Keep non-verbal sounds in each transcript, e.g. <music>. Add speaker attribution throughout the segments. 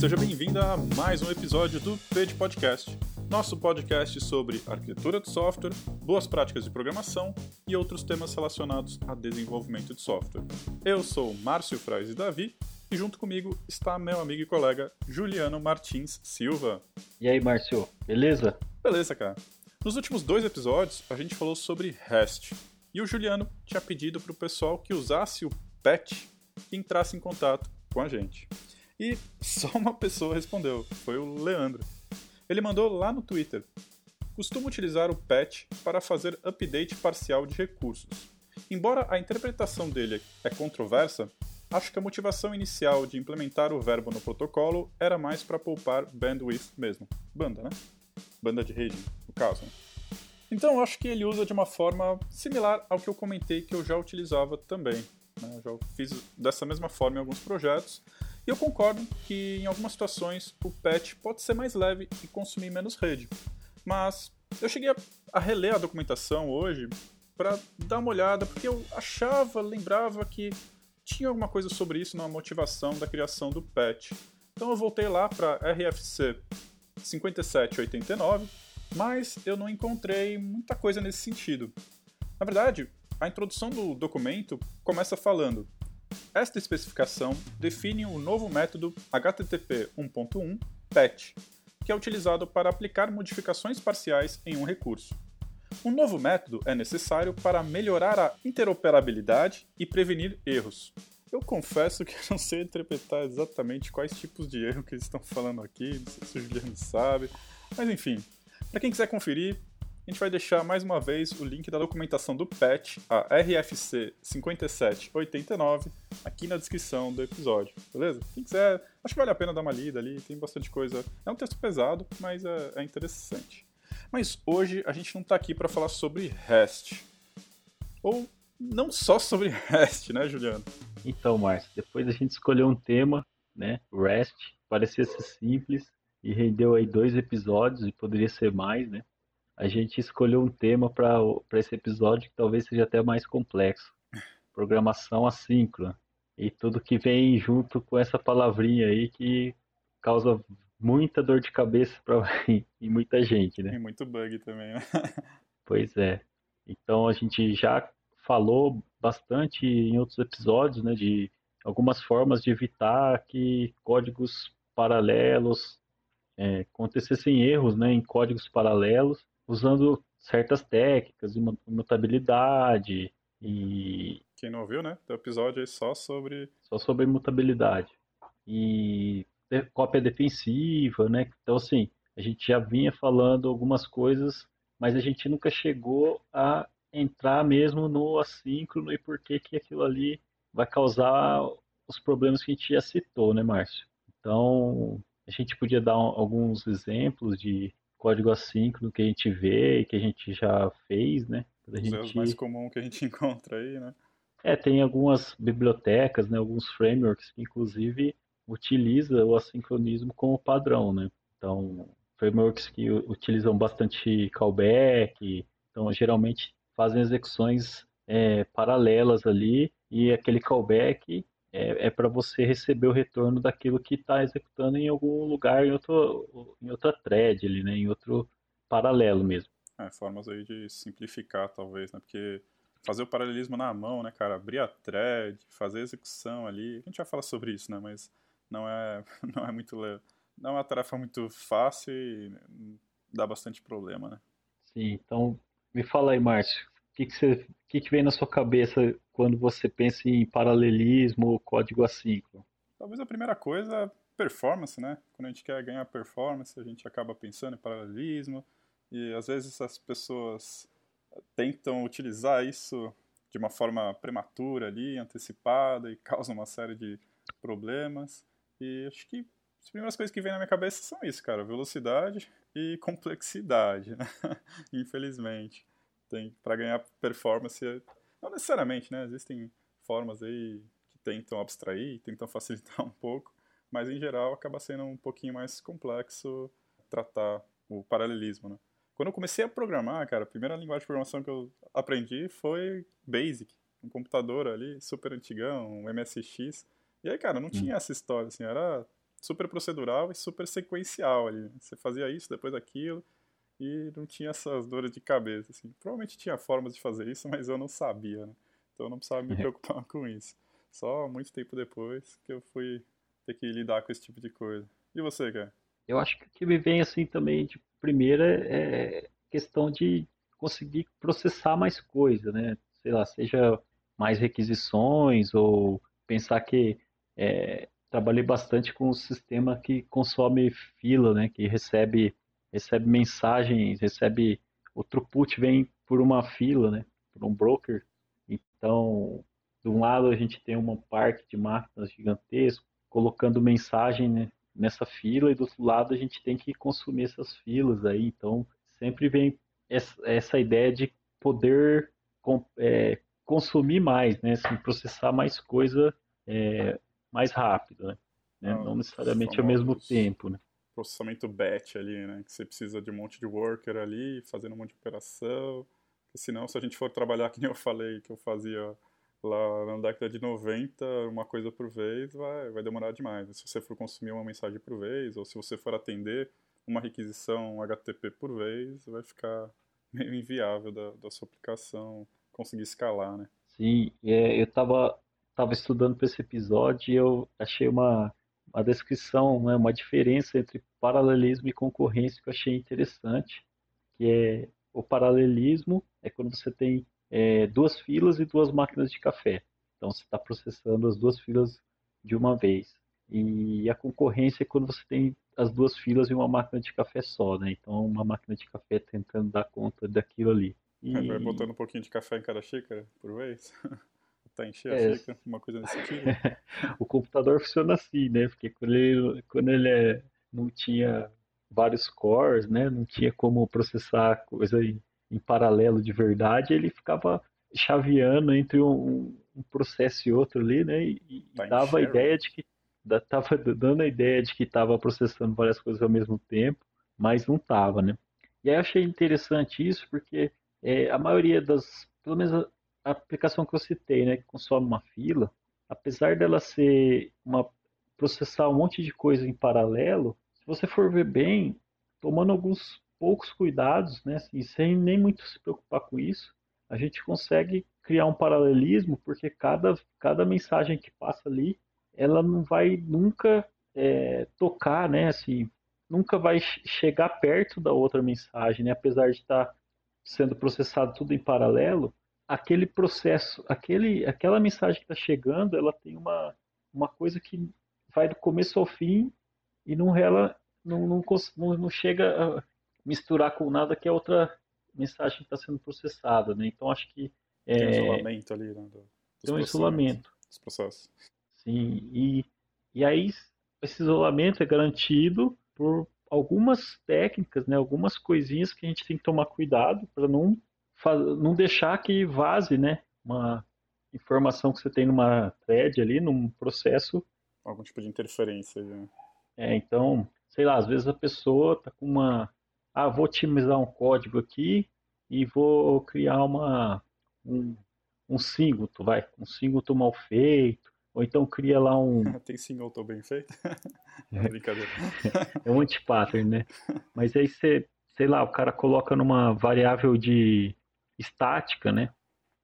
Speaker 1: seja bem-vindo a mais um episódio do PED Podcast, nosso podcast sobre arquitetura de software, boas práticas de programação e outros temas relacionados a desenvolvimento de software. Eu sou Márcio Frais e Davi e junto comigo está meu amigo e colega Juliano Martins Silva.
Speaker 2: E aí, Márcio, beleza?
Speaker 1: Beleza, cara. Nos últimos dois episódios, a gente falou sobre REST. E o Juliano tinha pedido para o pessoal que usasse o PET e entrasse em contato com a gente. E só uma pessoa respondeu, foi o Leandro. Ele mandou lá no Twitter. Costumo utilizar o patch para fazer update parcial de recursos. Embora a interpretação dele é controversa, acho que a motivação inicial de implementar o verbo no protocolo era mais para poupar bandwidth mesmo. Banda, né? Banda de rede, no caso. Né? Então acho que ele usa de uma forma similar ao que eu comentei que eu já utilizava também. Né? Já fiz dessa mesma forma em alguns projetos, e eu concordo que em algumas situações o patch pode ser mais leve e consumir menos rede. Mas eu cheguei a, reler a documentação hoje para dar uma olhada, porque eu achava, lembrava que tinha alguma coisa sobre isso na motivação da criação do patch. Então eu voltei lá para RFC 5789, mas eu não encontrei muita coisa nesse sentido. Na verdade, a introdução do documento começa falando esta especificação define o novo método HTTP 1.1 PET, que é utilizado para aplicar modificações parciais em um recurso. Um novo método é necessário para melhorar a interoperabilidade e prevenir erros. Eu confesso que não sei interpretar exatamente quais tipos de erro que eles estão falando aqui, não sei se o Juliano sabe, mas enfim. Para quem quiser conferir, a gente vai deixar mais uma vez o link da documentação do patch, a RFC 5789, aqui na descrição do episódio, beleza? Quem quiser, acho que vale a pena dar uma lida ali, tem bastante coisa. É um texto pesado, mas é, é interessante. Mas hoje a gente não está aqui para falar sobre REST. Ou não só sobre <laughs> REST, né, Juliano?
Speaker 2: Então, Márcio, depois a gente escolheu um tema, né, REST, parecia ser simples e rendeu aí dois episódios e poderia ser mais, né? A gente escolheu um tema para esse episódio que talvez seja até mais complexo. Programação assíncrona. E tudo que vem junto com essa palavrinha aí que causa muita dor de cabeça para <laughs> muita gente, né?
Speaker 1: E muito bug também, né? <laughs>
Speaker 2: pois é. Então a gente já falou bastante em outros episódios, né, de algumas formas de evitar que códigos paralelos é, acontecessem erros, né, em códigos paralelos usando certas técnicas, imutabilidade e...
Speaker 1: Quem não ouviu, né? Tem episódio aí só sobre...
Speaker 2: Só sobre imutabilidade. E cópia defensiva, né? Então, assim, a gente já vinha falando algumas coisas, mas a gente nunca chegou a entrar mesmo no assíncrono e por que que aquilo ali vai causar os problemas que a gente já citou, né, Márcio? Então, a gente podia dar alguns exemplos de código assíncrono que a gente vê e que a gente já fez, né?
Speaker 1: Os gente... erros mais comuns que a gente <laughs> encontra aí, né?
Speaker 2: É, tem algumas bibliotecas, né, alguns frameworks que inclusive utiliza o assincronismo como padrão, né? Então, frameworks que utilizam bastante callback, então geralmente fazem execuções é, paralelas ali e aquele callback é, é para você receber o retorno daquilo que está executando em algum lugar, em, outro, em outra thread ali, né? Em outro paralelo mesmo.
Speaker 1: É, formas aí de simplificar, talvez, né? Porque fazer o paralelismo na mão, né, cara? Abrir a thread, fazer a execução ali. A gente vai falar sobre isso, né? Mas não é, <laughs> não é muito. Não é uma tarefa muito fácil e dá bastante problema, né?
Speaker 2: Sim, então me fala aí, Márcio que, que, você, que, que vem na sua cabeça quando você pensa em paralelismo ou código assíncrono?
Speaker 1: Talvez a primeira coisa é performance, né? Quando a gente quer ganhar performance, a gente acaba pensando em paralelismo e às vezes as pessoas tentam utilizar isso de uma forma prematura ali, antecipada e <laughs> causa uma série de problemas. E acho que as primeiras coisas que vem na minha cabeça são isso, cara, velocidade e complexidade, <laughs> né? infelizmente tem para ganhar performance, não necessariamente, né? Existem formas aí que tentam abstrair, tentam <laughs> facilitar um pouco, mas em geral acaba sendo um pouquinho mais complexo tratar o paralelismo, né? Quando eu comecei a programar, cara, a primeira linguagem de programação que eu aprendi foi Basic, um computador ali super antigão, um MSX. E aí, cara, não tinha essa história, assim, era super procedural e super sequencial ali. Você fazia isso, depois aquilo, e não tinha essas dores de cabeça. Assim. Provavelmente tinha formas de fazer isso, <laughs> mas eu não sabia, né? Então eu não precisava me preocupar com isso. Só muito tempo depois que eu fui ter que lidar com esse tipo de coisa. E você, cara?
Speaker 2: Eu acho que o que me vem assim também de primeira é questão de conseguir processar mais coisa, né? Sei lá, seja mais requisições ou pensar que é, trabalhei bastante com um sistema que consome fila, né? Que recebe recebe mensagens, recebe o throughput vem por uma fila, né? Por um broker. Então, de um lado a gente tem um parque de máquinas gigantesco colocando mensagem né, nessa fila e do outro lado a gente tem que consumir essas filas aí. Então, sempre vem essa ideia de poder é, consumir mais, né? Assim, processar mais coisa é, mais rápido, né? né? Não, não necessariamente ao mesmo tempo, né?
Speaker 1: Processamento batch ali, né? Que você precisa de um monte de worker ali, fazendo um monte de operação. Porque senão, se a gente for trabalhar, que nem eu falei, que eu fazia lá na década de 90, uma coisa por vez, vai, vai demorar demais. Se você for consumir uma mensagem por vez, ou se você for atender uma requisição HTTP por vez, vai ficar <laughs> meio inviável da, da sua aplicação conseguir escalar, né?
Speaker 2: Sim, é, eu estava tava estudando para esse episódio e eu achei uma, uma descrição, né, uma diferença entre paralelismo e concorrência que eu achei interessante, que é o paralelismo é quando você tem é, duas filas e duas máquinas de café. Então você está processando as duas filas de uma vez. E a concorrência é quando você tem as duas filas e uma máquina de café só, né? Então uma máquina de café tentando dar conta daquilo ali.
Speaker 1: E... Vai botando um pouquinho de café em cada xícara por vez? <laughs> Até encher é, a xícara, uma coisa nesse sentido. <laughs>
Speaker 2: o computador funciona assim, né? Porque quando ele, quando ele é, não tinha vários cores, né? Não tinha como processar coisa em em paralelo de verdade, ele ficava chaveando entre um, um processo e outro ali, né? E, e tá dava a ideia de que estava dando a ideia de que estava processando várias coisas ao mesmo tempo, mas não estava, né? E aí eu achei interessante isso porque é, a maioria das, pelo menos a, aplicação que eu citei, né, que consome uma fila, apesar dela ser uma processar um monte de coisa em paralelo, se você for ver bem, tomando alguns poucos cuidados, né, e sem nem muito se preocupar com isso, a gente consegue criar um paralelismo, porque cada, cada mensagem que passa ali, ela não vai nunca é, tocar, né, assim, nunca vai chegar perto da outra mensagem, né, apesar de estar sendo processado tudo em paralelo, aquele processo, aquele, aquela mensagem que está chegando, ela tem uma, uma coisa que vai do começo ao fim e não, ela, não, não, não, não chega misturar com nada que é outra mensagem que está sendo processada, né? Então acho que
Speaker 1: é, tem um isolamento ali, né? Do,
Speaker 2: tem um isolamento.
Speaker 1: Dos processos.
Speaker 2: Sim, e, e aí esse isolamento é garantido por algumas técnicas, né? Algumas coisinhas que a gente tem que tomar cuidado para não não deixar que vaze, né? Uma informação que você tem numa thread ali, num processo.
Speaker 1: Algum tipo de interferência. Né?
Speaker 2: É, então, sei lá, às vezes a pessoa está com uma ah, vou otimizar um código aqui e vou criar uma, um, um singleton, vai, um singleton mal feito, ou então cria lá um... <laughs>
Speaker 1: Tem singleton bem feito? <laughs> é. <laughs> Brincadeira.
Speaker 2: é um anti-pattern, né? Mas aí você, sei lá, o cara coloca numa variável de estática, né?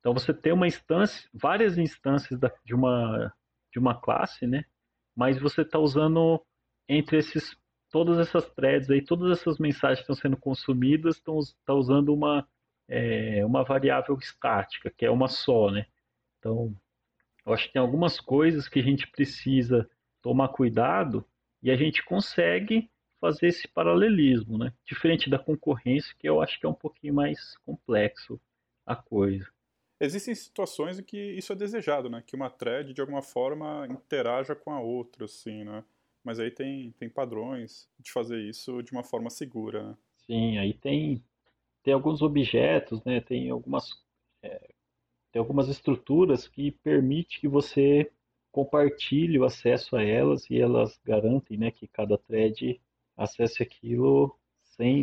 Speaker 2: Então você tem uma instância, várias instâncias da, de, uma, de uma classe, né? Mas você está usando entre esses todas essas threads aí, todas essas mensagens estão sendo consumidas estão tá usando uma, é, uma variável estática, que é uma só, né? Então, eu acho que tem algumas coisas que a gente precisa tomar cuidado e a gente consegue fazer esse paralelismo, né? Diferente da concorrência, que eu acho que é um pouquinho mais complexo a coisa.
Speaker 1: Existem situações em que isso é desejado, né? Que uma thread, de alguma forma, interaja com a outra, assim, né? mas aí tem, tem padrões de fazer isso de uma forma segura. Né?
Speaker 2: Sim, aí tem, tem alguns objetos, né? tem, algumas, é, tem algumas estruturas que permitem que você compartilhe o acesso a elas e elas garantem né, que cada thread acesse aquilo sem,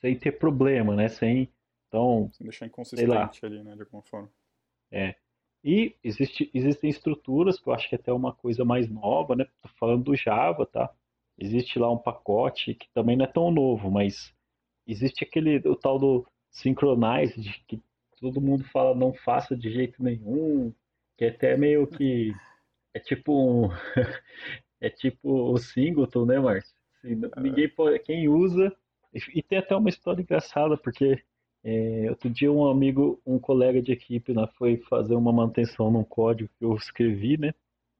Speaker 2: sem ter problema, né? Sem, então,
Speaker 1: sem deixar inconsistente ali, né, de alguma forma.
Speaker 2: É. E existe, existem estruturas, que eu acho que é até uma coisa mais nova, né? Tô falando do Java, tá? Existe lá um pacote que também não é tão novo, mas existe aquele, o tal do Synchronize, que todo mundo fala não faça de jeito nenhum, que é até meio que é tipo um <laughs> é tipo o singleton, né, Márcio? Assim, ninguém pode, quem usa e tem até uma história engraçada porque é, outro dia um amigo, um colega de equipe, né, foi fazer uma manutenção num código que eu escrevi, né?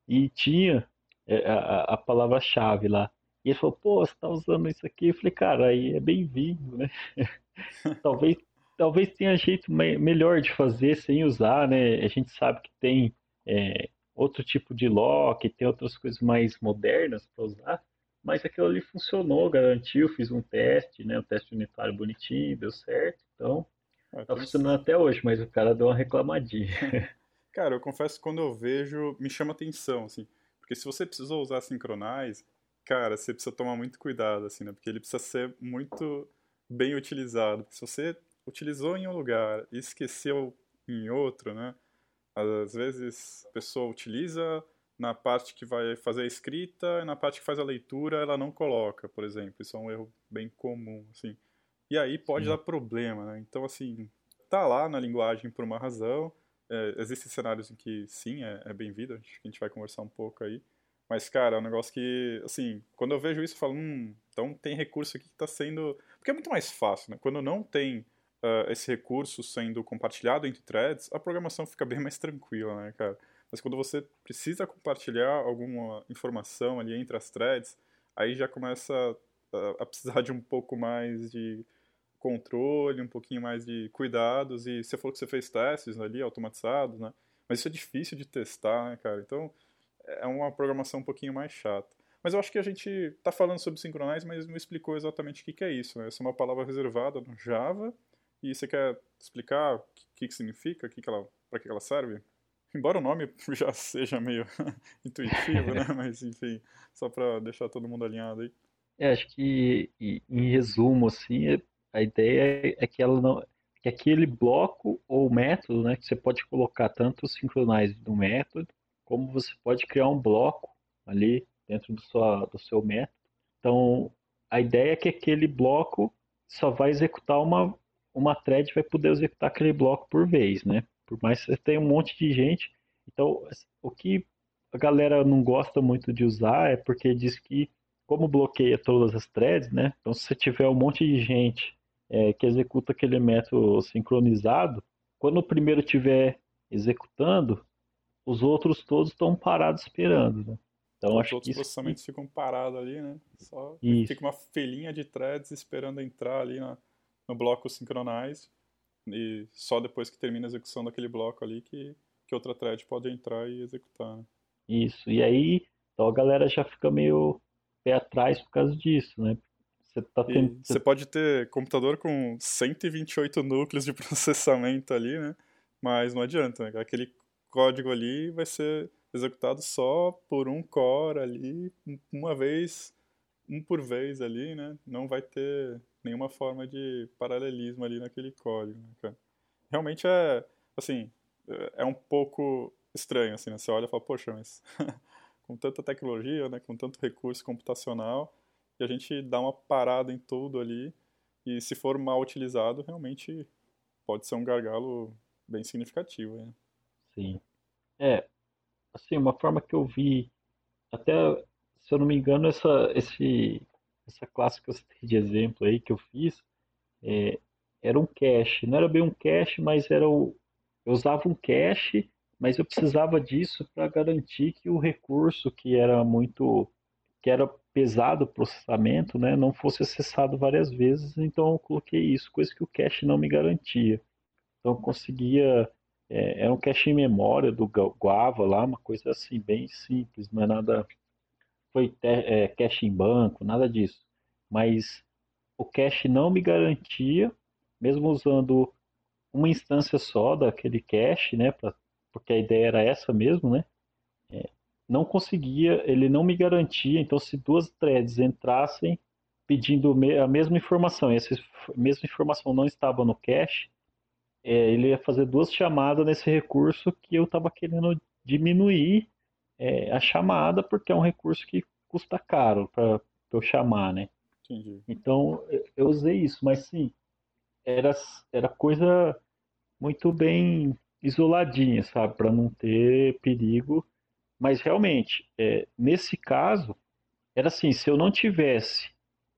Speaker 2: E tinha é, a, a palavra-chave lá. E ele falou, pô, você tá usando isso aqui? Eu falei, cara, aí é bem-vindo, né? <laughs> talvez, talvez tenha jeito me melhor de fazer sem usar, né? A gente sabe que tem é, outro tipo de lock, tem outras coisas mais modernas para usar, mas aquilo ali funcionou, garantiu, fiz um teste, né? Um teste unitário bonitinho, deu certo, então ah, tá funcionando até hoje, mas o cara deu uma reclamadinha. <laughs>
Speaker 1: Cara, eu confesso que quando eu vejo, me chama atenção, assim, porque se você precisou usar Synchronize, cara, você precisa tomar muito cuidado, assim, né? Porque ele precisa ser muito bem utilizado. Se você utilizou em um lugar e esqueceu em outro, né? Às vezes a pessoa utiliza na parte que vai fazer a escrita e na parte que faz a leitura ela não coloca, por exemplo. Isso é um erro bem comum, assim. E aí pode sim. dar problema, né? Então, assim, tá lá na linguagem por uma razão. É, existem cenários em que sim, é, é bem-vindo, que a gente vai conversar um pouco aí. Mas, cara, é um negócio que, assim, quando eu vejo isso, eu falo, hum, então tem recurso aqui que está sendo. Porque é muito mais fácil, né? Quando não tem uh, esse recurso sendo compartilhado entre threads, a programação fica bem mais tranquila, né, cara? Mas quando você precisa compartilhar alguma informação ali entre as threads, aí já começa a, a precisar de um pouco mais de controle, um pouquinho mais de cuidados. E você falou que você fez testes ali, automatizados, né? Mas isso é difícil de testar, né, cara? Então é uma programação um pouquinho mais chata. Mas eu acho que a gente está falando sobre Synchronize, mas não explicou exatamente o que, é isso. Né? Essa é uma palavra reservada no Java. E você quer explicar o que, que significa, que que para que ela serve? Embora o nome <laughs> já seja meio <laughs> intuitivo, né? <laughs> Mas enfim, só para deixar todo mundo alinhado aí.
Speaker 2: É, acho que em resumo, assim, é, a ideia é que ela não, que aquele bloco ou método, né, que você pode colocar tanto o synchronize no método como você pode criar um bloco ali dentro do, sua, do seu método. Então, a ideia é que aquele bloco só vai executar uma, uma thread, vai poder executar aquele bloco por vez, né? Por mais que você tenha um monte de gente. Então, o que a galera não gosta muito de usar é porque diz que, como bloqueia todas as threads, né? Então, se você tiver um monte de gente é, que executa aquele método sincronizado, quando o primeiro estiver executando, os outros todos estão parados esperando, né?
Speaker 1: Então, os acho outros que processamentos que... ficam parados ali, né? Só isso. fica uma felinha de threads esperando entrar ali na, no bloco synchronize e só depois que termina a execução daquele bloco ali que, que outra thread pode entrar e executar, né?
Speaker 2: Isso, e aí então a galera já fica meio pé atrás por causa disso, né?
Speaker 1: Você, tá tendo... você pode ter computador com 128 núcleos de <laughs> processamento ali, né? Mas não adianta, né? Aquele código ali vai ser executado só por um core ali, uma vez, um por vez ali, né? Não vai ter nenhuma forma de paralelismo ali naquele código, né, cara? Realmente é, assim, é um pouco estranho, assim, né? Você olha e fala, poxa, mas <laughs> com tanta tecnologia, né? Com tanto recurso computacional, e a gente dá uma parada em tudo ali, e se for mal utilizado, realmente pode ser um gargalo bem significativo, né?
Speaker 2: Sim. É, assim, uma forma que eu vi, até, se eu não me engano, essa, esse, essa classe que eu citei de exemplo aí que eu fiz, é, era um cache. Não era bem um cache, mas era o, eu usava um cache, mas eu precisava disso para garantir que o recurso que era muito que era pesado o processamento, né, não fosse acessado várias vezes, então eu coloquei isso, coisa que o cache não me garantia. Então eu conseguia é, era um cache em memória do Guava lá, uma coisa assim, bem simples, não é nada. Foi é, cache em banco, nada disso. Mas o cache não me garantia, mesmo usando uma instância só daquele cache, né? Pra, porque a ideia era essa mesmo, né? É, não conseguia, ele não me garantia. Então, se duas threads entrassem pedindo a mesma informação, e essa mesma informação não estava no cache, é, ele ia fazer duas chamadas nesse recurso que eu estava querendo diminuir é, a chamada, porque é um recurso que custa caro para eu chamar, né?
Speaker 1: Entendi.
Speaker 2: Então eu usei isso, mas sim, era, era coisa muito bem isoladinha, sabe? Para não ter perigo. Mas realmente, é, nesse caso, era assim, se eu não tivesse,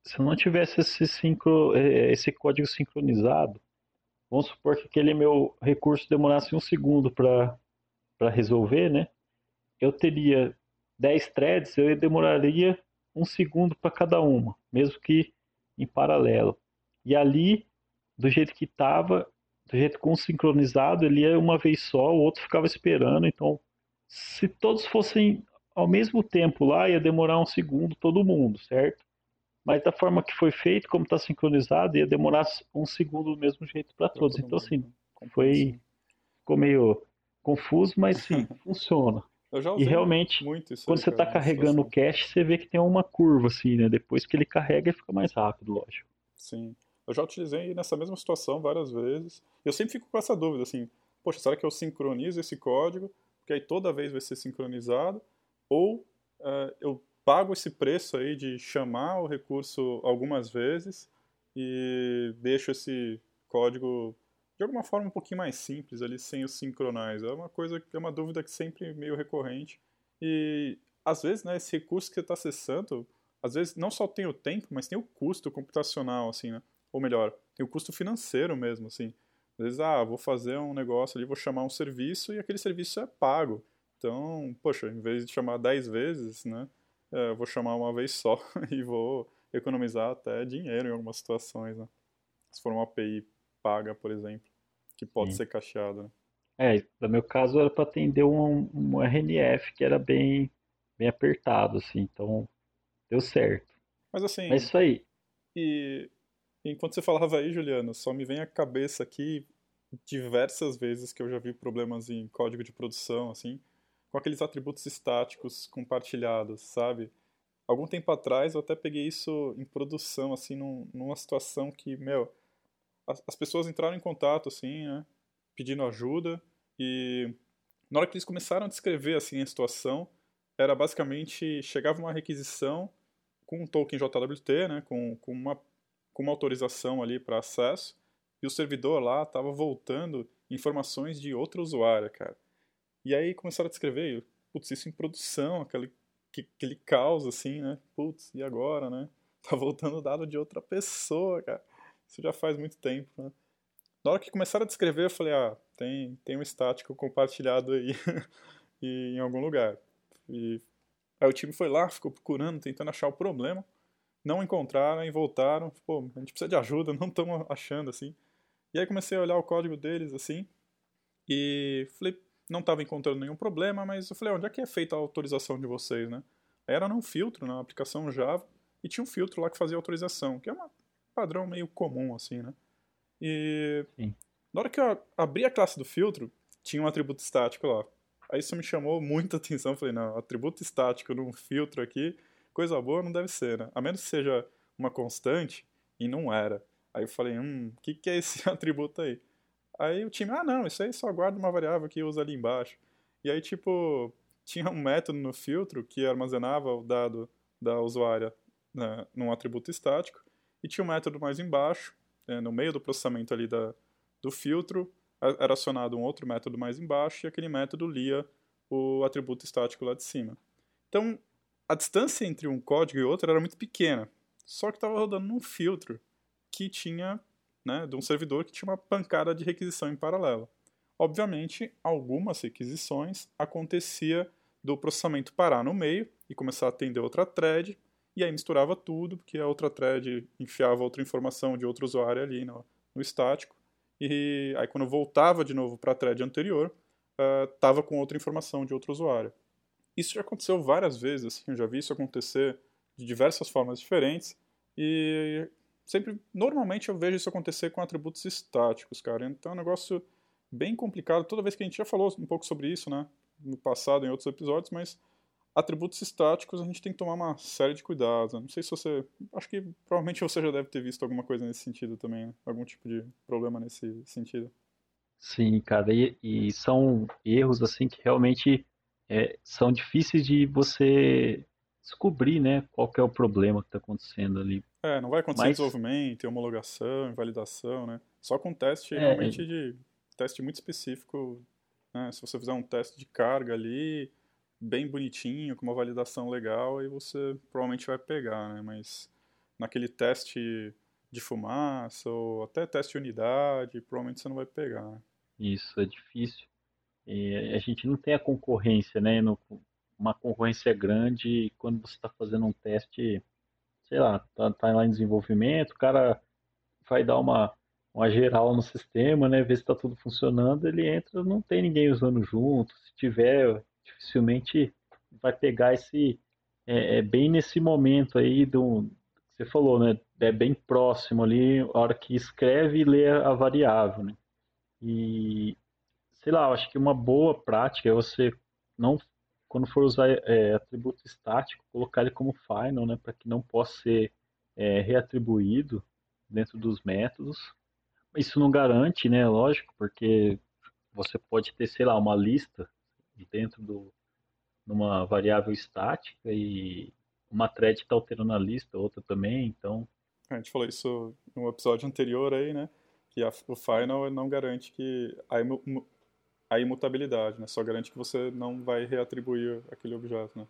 Speaker 2: se eu não tivesse esse, sincro, é, esse código sincronizado, Vamos supor que aquele meu recurso demorasse um segundo para resolver, né? Eu teria 10 threads, eu demoraria um segundo para cada uma, mesmo que em paralelo. E ali, do jeito que estava, do jeito com sincronizado, ele ia uma vez só, o outro ficava esperando. Então, se todos fossem ao mesmo tempo lá, ia demorar um segundo todo mundo, certo? Mas da forma que foi feito, como está sincronizado, ia demorar um segundo do mesmo jeito para todos. Então, assim, foi. Ficou meio confuso, mas <laughs> sim, funciona. E realmente, quando você está carregando o cache, você vê que tem uma curva, assim, né? Depois que ele carrega, ele fica mais rápido, lógico.
Speaker 1: Sim. Eu já utilizei nessa mesma situação várias vezes. Eu sempre fico com essa dúvida, assim, poxa, será que eu sincronizo esse código? Porque aí toda vez vai ser sincronizado? Ou uh, eu pago esse preço aí de chamar o recurso algumas vezes e deixo esse código de alguma forma um pouquinho mais simples ali sem o synchronize. É uma coisa é uma dúvida que sempre meio recorrente e às vezes, né, esse recurso que você está acessando, às vezes não só tem o tempo, mas tem o custo computacional, assim, né? Ou melhor, tem o custo financeiro mesmo, assim. Às vezes, ah, vou fazer um negócio ali, vou chamar um serviço e aquele serviço é pago. Então, poxa, em vez de chamar 10 vezes, né, é, eu vou chamar uma vez só <laughs> e vou economizar até dinheiro em algumas situações, né? Se for uma API paga, por exemplo, que pode Sim. ser cacheada. Né?
Speaker 2: É, no meu caso era para atender um, um RNF que era bem, bem apertado, assim, então deu certo.
Speaker 1: Mas assim.
Speaker 2: É isso aí.
Speaker 1: E enquanto você falava aí, Juliano, só me vem à cabeça aqui diversas vezes que eu já vi problemas em código de produção, assim, com aqueles atributos estáticos compartilhados, sabe? Algum tempo atrás eu até peguei isso em produção, assim, num, numa situação que, meu, as, as, pessoas entraram em contato, assim, né, pedindo ajuda, e na hora que eles começaram a descrever, assim, a situação, era basicamente, chegava uma requisição com um token JWT, né, com, com, uma, com uma autorização ali para acesso, e o servidor lá estava voltando informações de outro usuário, cara. E aí começaram a descrever, putz, isso em produção, aquele, aquele caos assim, né? Putz, e agora, né? <laughs> Tá voltando dado de outra pessoa, cara. Isso já faz muito tempo, né? Na hora que começaram a descrever, eu falei, ah, tem, tem um estático compartilhado aí <laughs> e, em algum lugar. E aí o time foi lá, ficou procurando, tentando achar o problema. Não encontraram e voltaram. Pô, a gente precisa de ajuda, <laughs> não estamos achando, assim. E aí comecei a olhar o código deles, assim, e falei, não estava encontrando nenhum problema, mas eu falei, onde é que é feita a autorização de vocês, né? Era num filtro, na aplicação Java, e tinha um filtro lá que fazia autorização, que é um padrão meio comum, assim, né? E Sim. na hora que eu abri a classe do filtro, tinha um atributo estático lá. Aí isso me chamou muita atenção, falei, não, atributo estático num filtro aqui, coisa boa não deve ser, né? A menos que seja uma constante, e não era. Aí eu falei, hum, o que, que é esse <laughs> atributo aí? Aí o time, ah não, isso aí só guarda uma variável que usa ali embaixo. E aí, tipo, tinha um método no filtro que armazenava o dado da usuária né, num atributo estático, e tinha um método mais embaixo, né, no meio do processamento ali da, do filtro, era acionado um outro método mais embaixo, e aquele método lia o atributo estático lá de cima. Então, a distância entre um código e outro era muito pequena, só que estava rodando num filtro que tinha né, de um servidor que tinha uma pancada de requisição em paralelo. Obviamente, algumas requisições acontecia do processamento parar no meio e começar a atender outra thread, e aí misturava tudo, porque a outra thread enfiava outra informação de outro usuário ali no, no estático, e aí quando voltava de novo para a thread anterior, estava uh, com outra informação de outro usuário. Isso já aconteceu várias vezes, assim, eu já vi isso acontecer de diversas formas diferentes, e sempre, normalmente eu vejo isso acontecer com atributos estáticos, cara. Então é um negócio bem complicado. Toda vez que a gente já falou um pouco sobre isso, né, no passado, em outros episódios, mas atributos estáticos a gente tem que tomar uma série de cuidados. Não sei se você, acho que provavelmente você já deve ter visto alguma coisa nesse sentido também, né? algum tipo de problema nesse sentido.
Speaker 2: Sim, cara, e, e são erros assim que realmente é, são difíceis de você descobrir, né, qual é o problema que está acontecendo ali.
Speaker 1: É, não vai acontecer
Speaker 2: Mas,
Speaker 1: desenvolvimento, homologação, invalidação, né? Só com teste
Speaker 2: é,
Speaker 1: realmente de teste muito específico, né? Se você fizer um teste de carga ali, bem bonitinho, com uma validação legal, aí você provavelmente vai pegar, né? Mas naquele teste de fumaça ou até teste de unidade, provavelmente você não vai pegar. né?
Speaker 2: isso é difícil. E a gente não tem a concorrência, né, uma concorrência grande quando você está fazendo um teste, sei lá, tá, tá lá em desenvolvimento, o cara vai dar uma, uma geral no sistema, né? Ver se está tudo funcionando, ele entra, não tem ninguém usando junto. Se tiver, dificilmente vai pegar esse. É, é bem nesse momento aí do. Você falou, né? É bem próximo ali, a hora que escreve e lê a variável, né? E sei lá, eu acho que uma boa prática é você não, quando for usar é, atributo estático, colocar ele como final, né? Para que não possa ser é, reatribuído dentro dos métodos. Isso não garante, né? Lógico, porque você pode ter, sei lá, uma lista dentro do numa variável estática e uma thread está alterando a lista, outra também, então
Speaker 1: A gente falou isso no episódio anterior aí, né? Que a- o final não garante que a, imu- mu- a imutabilidade, né? Só garante que você não vai reatribuir aquele objeto, né?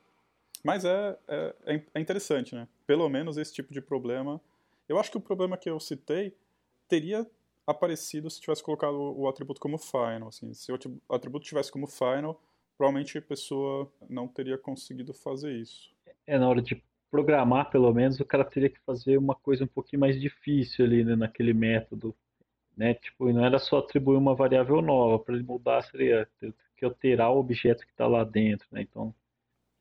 Speaker 1: Mas é, é, é é interessante, né? Pelo menos esse tipo de problema. Eu acho que o problema que eu citei teria aparecido se tivesse colocado o, atributo como final. Assim. Se o atributo tivesse como final, provavelmente a pessoa não teria conseguido fazer isso.
Speaker 2: é na hora de programar, pelo menos, o cara teria que fazer uma coisa um pouquinho mais difícil ali, né, naquele método, né? Tipo, não era só atribuir uma variável nova, para ele mudar seria ter que alterar o objeto que está lá dentro, né? Então,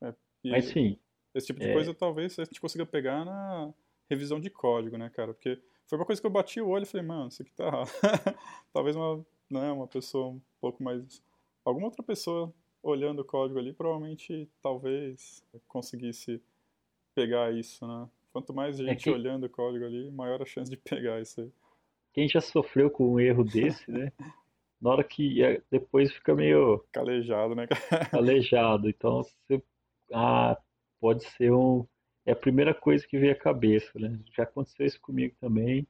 Speaker 1: É,
Speaker 2: mas sim,
Speaker 1: esse tipo de
Speaker 2: é,
Speaker 1: coisa talvez a gente consiga pegar na revisão de código, né, cara? Porque foi uma coisa que eu bati o olho e falei, mano, isso aqui tá errado. <laughs> talvez uma, né, uma pessoa um pouco mais. Alguma outra pessoa olhando o código ali, provavelmente, talvez, conseguisse pegar isso, né? Quanto mais
Speaker 2: é
Speaker 1: gente
Speaker 2: que
Speaker 1: olhando o código ali, maior a chance de <laughs> pegar isso aí.
Speaker 2: quem já sofreu com um erro desse, né? <laughs> Na hora que é, depois fica meio
Speaker 1: Calejado, né, <laughs> cara?
Speaker 2: aleijado. Então, você, ah, pode ser um, é a primeira coisa que vem à cabeça, né? Já aconteceu isso comigo também.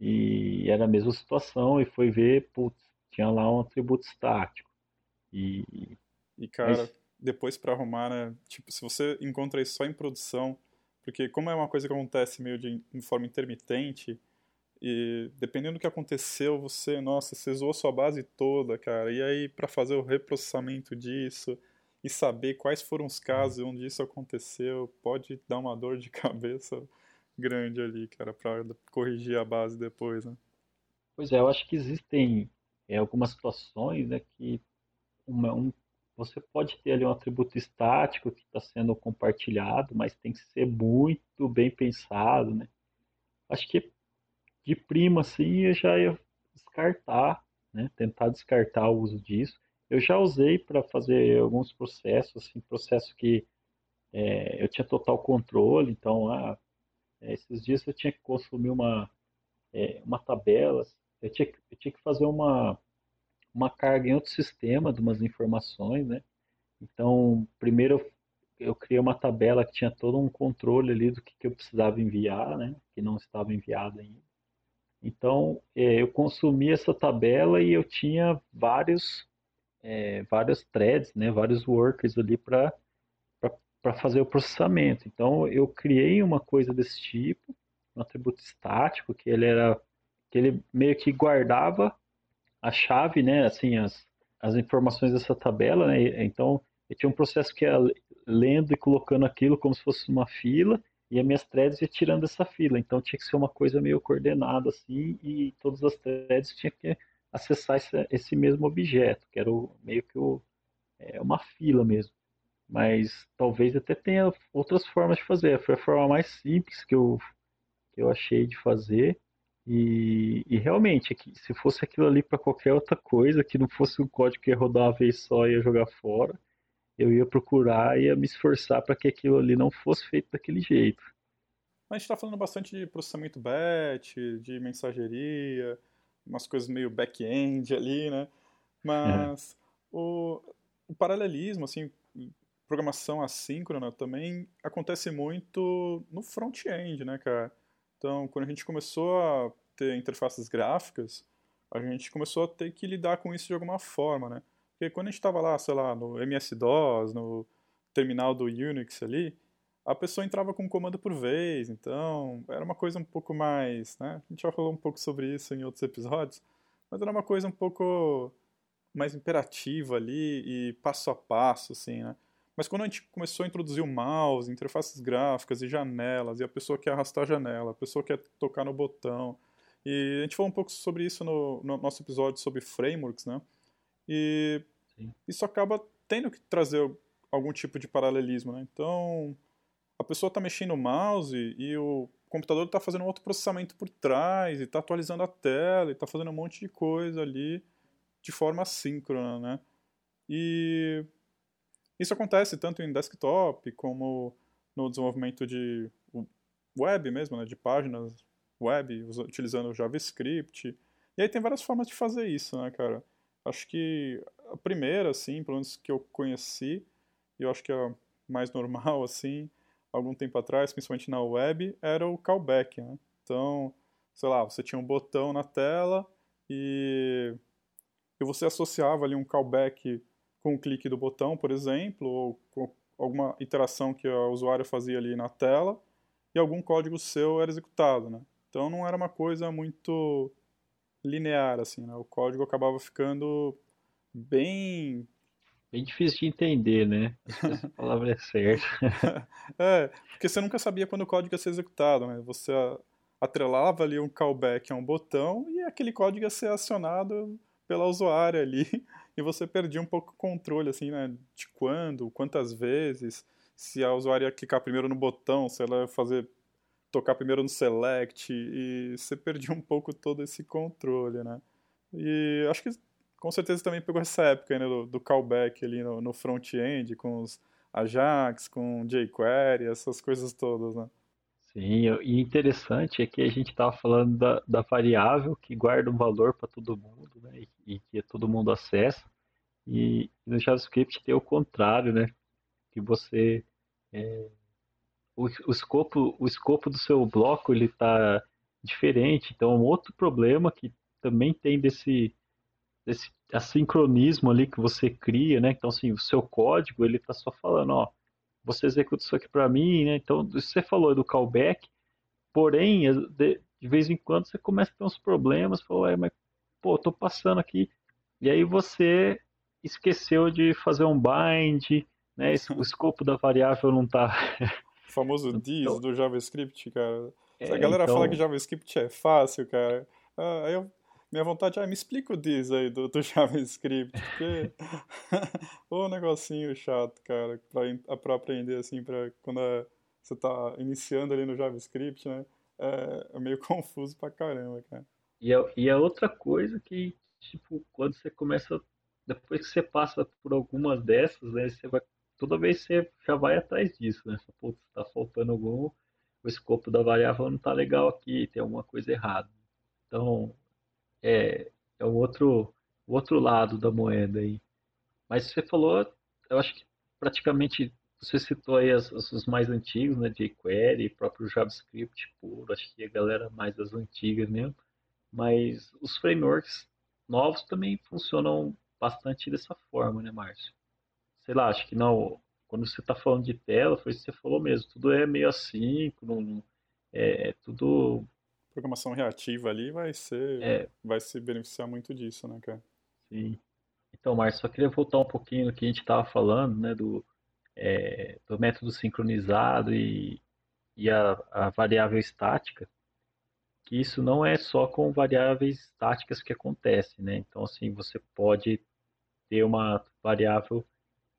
Speaker 2: E era a mesma situação, e foi ver, putz, tinha lá um atributo estático. E,
Speaker 1: E, cara,
Speaker 2: mas,
Speaker 1: depois pra arrumar, né? Tipo, se você encontra isso só em produção, porque como é uma coisa que acontece meio de, em forma intermitente, e dependendo do que aconteceu, você, nossa, você zoou sua base toda, cara. E aí, pra fazer o reprocessamento disso e saber quais foram os casos onde isso aconteceu, pode dar uma dor de <laughs> cabeça grande ali, cara, pra corrigir a base depois, né?
Speaker 2: pois é, eu acho que existem é, algumas situações, né, que uma- um- você pode ter ali um atributo estático que está sendo compartilhado, mas tem que ser muito bem pensado, né? Acho que de prima, assim, eu já ia descartar, né? Tentar descartar o uso disso. Eu já usei para fazer alguns processos, assim, processo que é, eu tinha total controle, então, ah, é, esses dias eu tinha que consumir uma, é, uma tabela, eu tinha, eu tinha que fazer uma, uma carga em outro sistema de umas informações, né? Então, primeiro eu, criei uma tabela que tinha todo um controle ali do que, que eu precisava enviar, né? Que não estava enviado ainda. Então, eh, eu consumi essa tabela e eu tinha vários, eh, várias threads, né, vários workers ali para para fazer o processamento. Então, eu criei uma coisa desse tipo, um atributo estático, que ele era que ele meio que guardava a chave, né, assim, as, as informações dessa tabela, né? Então, eu tinha um processo que ia lendo e colocando aquilo como se fosse uma fila, e as minhas threads ia tirando essa fila. Então, tinha que ser uma coisa meio coordenada, assim, e todas as threads tinham que acessar esse, esse mesmo objeto, que era o, meio que o, é, uma fila mesmo. Mas talvez até tenha outras formas de fazer. Foi a forma mais simples que eu, que eu achei de fazer. E, e realmente, se fosse aquilo ali para qualquer outra coisa, que não fosse um código que ia rodar uma vez só e ia jogar fora, eu ia procurar e ia me esforçar para que aquilo ali não fosse feito daquele jeito.
Speaker 1: A gente está falando bastante de processamento batch, de mensageria, umas coisas meio back-end ali, né? Mas é. o, o paralelismo, assim, programação assíncrona também acontece muito no front-end, né, cara? Então, quando a gente começou a ter interfaces gráficas, a gente começou a ter que lidar com isso de alguma forma, né? Porque quando a gente estava lá, sei lá, no MS-DOS, no terminal do Unix ali, a pessoa entrava com um comando por vez, então era uma coisa um pouco mais, né? A gente já falou um pouco sobre isso em outros episódios, mas era uma coisa um pouco mais imperativa ali e passo a passo, assim, né? Mas quando a gente começou a introduzir o mouse, interfaces gráficas e janelas, e a pessoa quer arrastar a janela, a pessoa quer tocar no botão, e a gente falou um pouco sobre isso no, no nosso episódio sobre frameworks, né? E Sim. isso acaba tendo que trazer algum tipo de paralelismo, né? Então, a pessoa está mexendo o mouse e o computador está fazendo um outro processamento por trás, e está atualizando a tela, e está fazendo um monte de coisa ali de forma assíncrona, né? E isso acontece tanto em desktop como no desenvolvimento de web mesmo, né, de páginas web, utilizando JavaScript. E aí tem várias formas de fazer isso, né, cara? Acho que a primeira, assim, pelo menos que eu conheci, e eu acho que é mais <laughs> normal, assim, algum tempo atrás, principalmente na web, era o callback, né? Então, sei lá, você tinha um botão na tela e, e você associava ali um callback com o clique do botão, por exemplo, ou com alguma interação que o usuário fazia ali na tela, e algum código seu era executado, né? Então não era uma coisa muito linear, assim, né? O código acabava ficando bem...
Speaker 2: Bem difícil de entender, né? Essa <laughs> palavra é certa. <laughs>
Speaker 1: é, porque você nunca sabia quando o código ia ser executado, né? Você atrelava ali um callback a um botão e aquele código ia ser acionado pela usuária ali e você perdia um pouco o controle, assim, né, de quando, quantas vezes, se a usuária clicar primeiro no botão, se ela fazer tocar primeiro no select e você perdia um pouco todo esse controle, né? E acho que com certeza também pegou essa época né, do, do callback ali no, no front-end com os Ajax, com jQuery, essas coisas todas, né?
Speaker 2: Sim, e interessante é que a gente estava falando da, da, variável que guarda um valor para todo mundo, né, e, que todo mundo acessa, e no JavaScript tem o contrário, né, que você é, o, o, escopo o escopo do seu bloco ele está diferente, então um outro problema que também tem desse desse assincronismo ali que você cria, né, então assim o seu código ele está só falando, ó você executa isso aqui para mim, né? Então, você falou do callback, porém, de, de, vez em quando você começa a ter uns problemas, falou, é, mas, pô, tô passando aqui, e aí você esqueceu de fazer um bind, né? O <laughs> escopo da variável não tá...
Speaker 1: O famoso <laughs> então, this do JavaScript, cara. É, a galera então... fala que JavaScript é fácil, cara. Ah, aí eu minha vontade é, me explica o diz aí do, do <laughs> JavaScript, porque <laughs> o negocinho chato, cara, pra aprender, assim, pra quando é, você tá iniciando ali no JavaScript, né, é, é meio <laughs> confuso pra caramba, cara.
Speaker 2: E é, e é outra coisa que, tipo, quando você começa, depois que você passa por algumas dessas, né, você vai, toda vez você já vai atrás disso, né, putz, tá faltando algum, o escopo da variável não tá legal aqui, tem alguma coisa errada. Então, é, é o outro, o outro lado da moeda aí. Mas você falou, eu acho que praticamente você citou aí as, os mais antigos, né, jQuery, próprio JavaScript puro, acho que a galera mais das antigas mesmo. Mas os frameworks novos também funcionam bastante dessa forma, né, Márcio? Sei lá, acho que não. Quando você está falando de tela, foi isso que você falou mesmo. Tudo é meio assíncrono, é, é tudo
Speaker 1: programação reativa ali vai ser é. vai se beneficiar muito disso, né, cara?
Speaker 2: Sim. Então, Márcio, só queria voltar um pouquinho no que a gente estava falando, né, do, é, do método sincronizado e, e a, a variável estática, que isso não é só com variáveis estáticas que acontece, né? Então, assim, você pode ter uma variável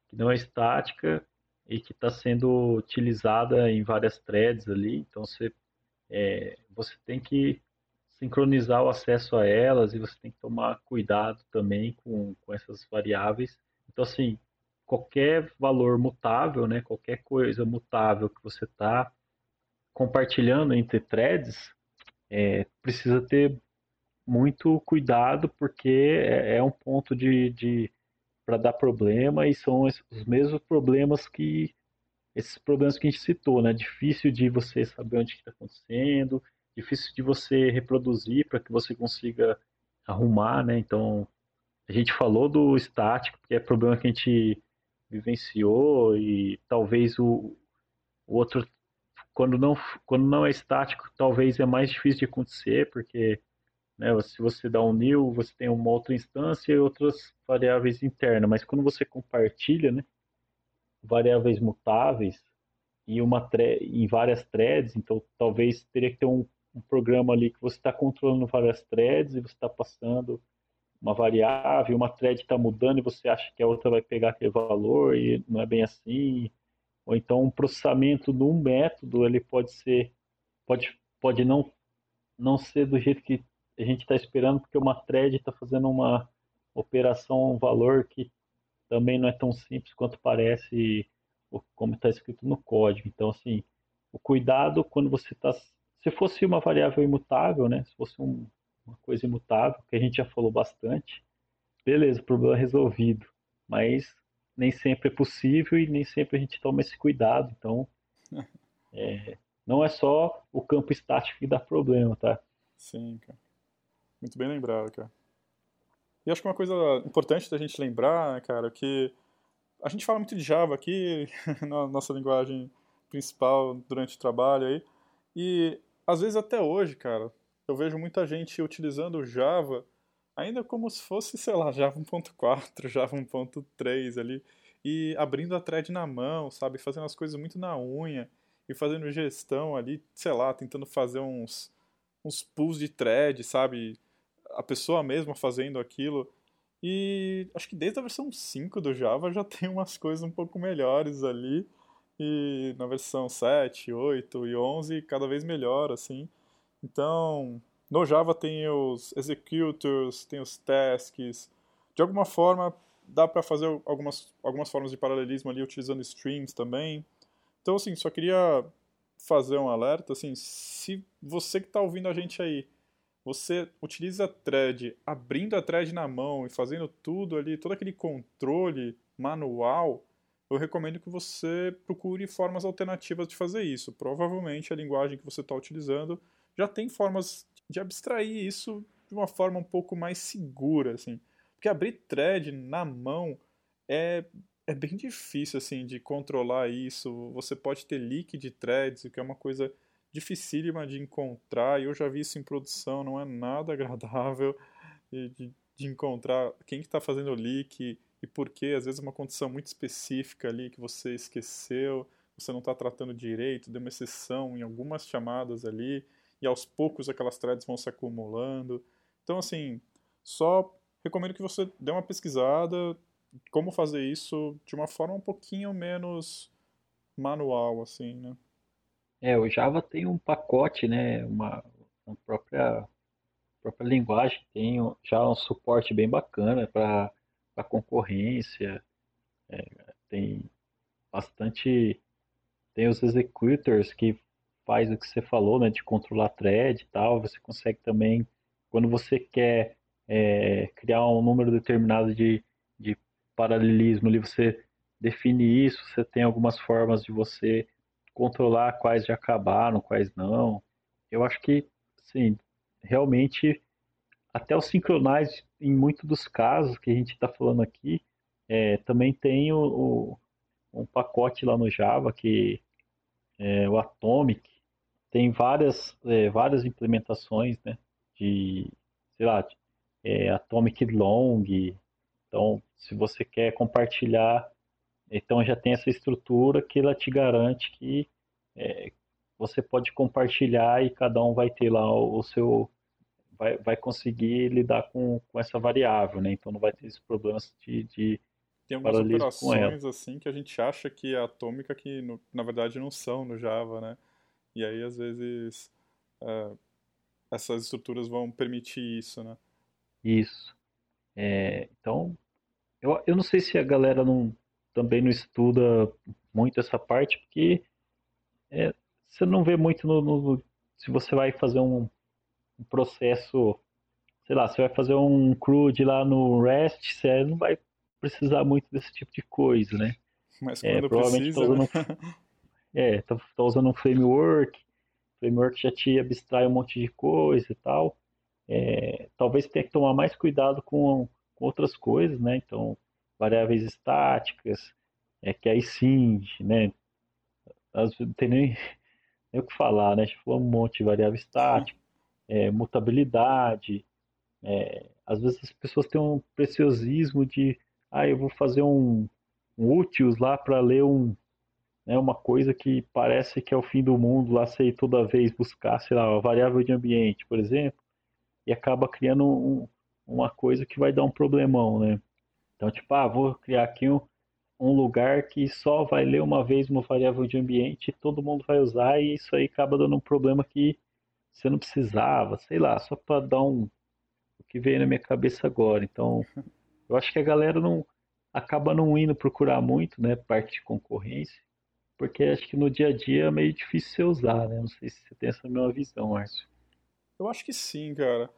Speaker 2: que não é estática e que está sendo utilizada em várias threads ali, então você é, você tem que sincronizar o acesso a elas e você tem que tomar cuidado também com, com essas variáveis. Então, assim, qualquer valor mutável, né, qualquer coisa mutável que você está compartilhando entre threads, é, precisa ter muito cuidado porque é, é um ponto de, de para dar problema e são os mesmos problemas que esses problemas que a gente citou, né? Difícil de você saber onde está acontecendo, difícil de você reproduzir para que você consiga arrumar, né? Então a gente falou do estático, que é problema que a gente vivenciou e talvez o, o outro quando não quando não é estático talvez é mais difícil de acontecer porque né, se você dá um new você tem uma outra instância e outras variáveis internas mas quando você compartilha né variáveis mutáveis e uma em várias threads então talvez teria que ter um, um programa ali que você está controlando várias threads e você está passando uma variável, uma thread está mudando e você acha que a outra vai pegar aquele valor e não é bem assim. Ou então um processamento de um método, ele pode ser, pode, pode não, não ser do jeito que a gente está esperando, porque uma thread está fazendo uma operação, um valor que também não é tão simples quanto parece como está escrito no código. Então, assim, o cuidado quando você está... Se fosse uma variável imutável, né? Se fosse um, uma coisa imutável, que a gente já falou bastante, beleza, problema resolvido. Mas nem sempre é possível e nem sempre a gente toma esse cuidado. Então, <laughs> é, não é só o campo estático que dá problema, tá?
Speaker 1: Sim, cara. Muito bem lembrado, cara. E acho que uma coisa importante da gente lembrar, cara, que a gente fala muito de Java aqui, <laughs> na nossa linguagem principal durante o trabalho aí, e às vezes até hoje, cara, eu vejo muita gente utilizando o Java ainda como se fosse, sei lá, Java 1.4, <laughs> Java 1.3 ali, e abrindo a thread na mão, sabe, fazendo as coisas muito na unha, e fazendo gestão ali, sei lá, tentando fazer uns, uns pulls de thread, sabe, a pessoa mesma fazendo aquilo, e acho que desde a versão 5 do Java já <laughs> tem umas coisas um pouco melhores ali, e na versão 7, 8 e 11 cada vez melhor, assim, então, no Java tem os executors, tem os tasks. De alguma forma, dá para fazer algumas, algumas formas de paralelismo ali utilizando streams também. Então, assim, só queria fazer um alerta, assim, se você que está ouvindo a gente aí, você utiliza a thread abrindo a thread na mão e fazendo tudo ali, todo aquele controle manual, eu recomendo que você procure formas alternativas de fazer isso. Provavelmente a linguagem que você está utilizando já tem formas de abstrair isso de uma forma um pouco mais segura, assim. Porque abrir thread na mão é, é bem difícil, assim, de controlar isso. Você pode ter leak de threads, o que é uma coisa dificílima de encontrar, e eu já vi isso em produção, não é nada <laughs> agradável de, de encontrar quem está que tá fazendo leak e por que, às vezes uma condição muito específica ali que você esqueceu, você não está tratando direito, deu uma exceção em algumas chamadas ali, e aos poucos aquelas threads vão se acumulando. Então, assim, só recomendo que você dê uma pesquisada como fazer isso de uma forma um pouquinho menos manual, assim, né?
Speaker 2: É, o Java tem um pacote, né, uma, uma própria, própria linguagem, tem já um suporte bem bacana para concorrência, é, tem bastante, tem os executors que faz o que você falou, né, de controlar thread e tal, você consegue também, quando você quer é, criar um número determinado de, de paralelismo ali, você define isso, você tem algumas formas de você controlar quais já acabaram, quais não. Eu acho que, sim, realmente, até o Synchronize, em muitos dos casos que a gente está falando aqui, é, também tem o, o, um pacote lá no Java que é o Atomic, tem várias, é, várias implementações né, de, sei lá, é, Atomic Long. Então, se você quer compartilhar, então já tem essa estrutura que ela te garante que é, você pode compartilhar e cada um vai ter lá o, o seu vai, vai conseguir lidar com, com essa variável, né? Então não vai ter esses problemas de, de
Speaker 1: tem algumas operações assim que a gente acha que é atômica que no, na verdade não são no Java, né? E aí, às vezes, é, essas estruturas vão permitir isso, né?
Speaker 2: Isso. É, então, eu, eu não sei se a galera não, também não estuda muito essa parte, porque é, você não vê muito no, no, se você vai fazer um, um processo, sei lá, você vai fazer um CRUD lá no REST, você não vai precisar muito desse tipo de coisa, né?
Speaker 1: Mas é, quando é, provavelmente precisa,
Speaker 2: tá usando, né? <laughs> é, tá, tá, usando um framework, o framework já te abstrai um monte de coisa e tal. É, talvez tenha que tomar mais cuidado com, com, outras coisas, né? Então, variáveis estáticas, é que aí sim, né? As, não tem nem, <laughs> nem o que falar, né? A gente falou um monte de variável estática, é, mutabilidade. É, às vezes as pessoas têm um preciosismo de, ah, eu vou fazer um, um úteis lá para ler um, né, uma coisa que parece que é o fim do mundo, lá sei toda vez buscar, sei lá, uma variável de ambiente, por exemplo, e acaba criando um, uma coisa que vai dar um problemão, né? Então, tipo, ah, vou criar aqui um, um lugar que só vai ler uma vez uma variável de ambiente todo mundo vai usar e isso aí acaba dando um problema que você não precisava, sei lá, só para dar um o que veio na minha cabeça agora. Então, eu acho que a galera não acaba não indo procurar muito, né, parte de concorrência, porque acho que no dia a dia é meio difícil você usar, né? Não sei se você tem essa mesma visão, Márcio.
Speaker 1: Eu acho que sim, cara.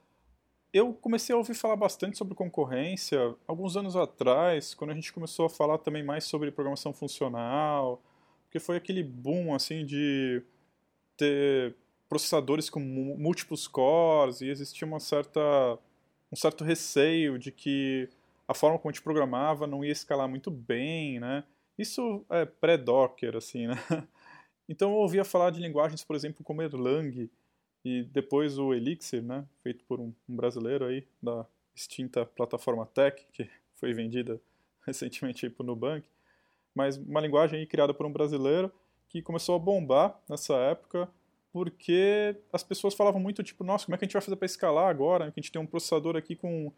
Speaker 1: Eu comecei a ouvir falar bastante sobre concorrência alguns anos atrás, quando a gente começou a falar também mais sobre programação funcional, porque foi aquele boom assim de ter processadores com múltiplos cores e existia uma certa um certo receio de que a forma como a gente programava não ia escalar muito bem, né? Isso é pré-Docker, assim, né? <laughs> Então eu ouvia falar de linguagens, por exemplo, como Erlang, e depois o Elixir, né, feito por um, um brasileiro aí da extinta plataforma Tech, que <laughs> foi vendida <laughs> recentemente para o Nubank, mas uma linguagem criada por um brasileiro que começou a bombar nessa época porque as pessoas falavam muito tipo, nossa, como é que a gente vai fazer para escalar agora? Que a gente tem um processador aqui com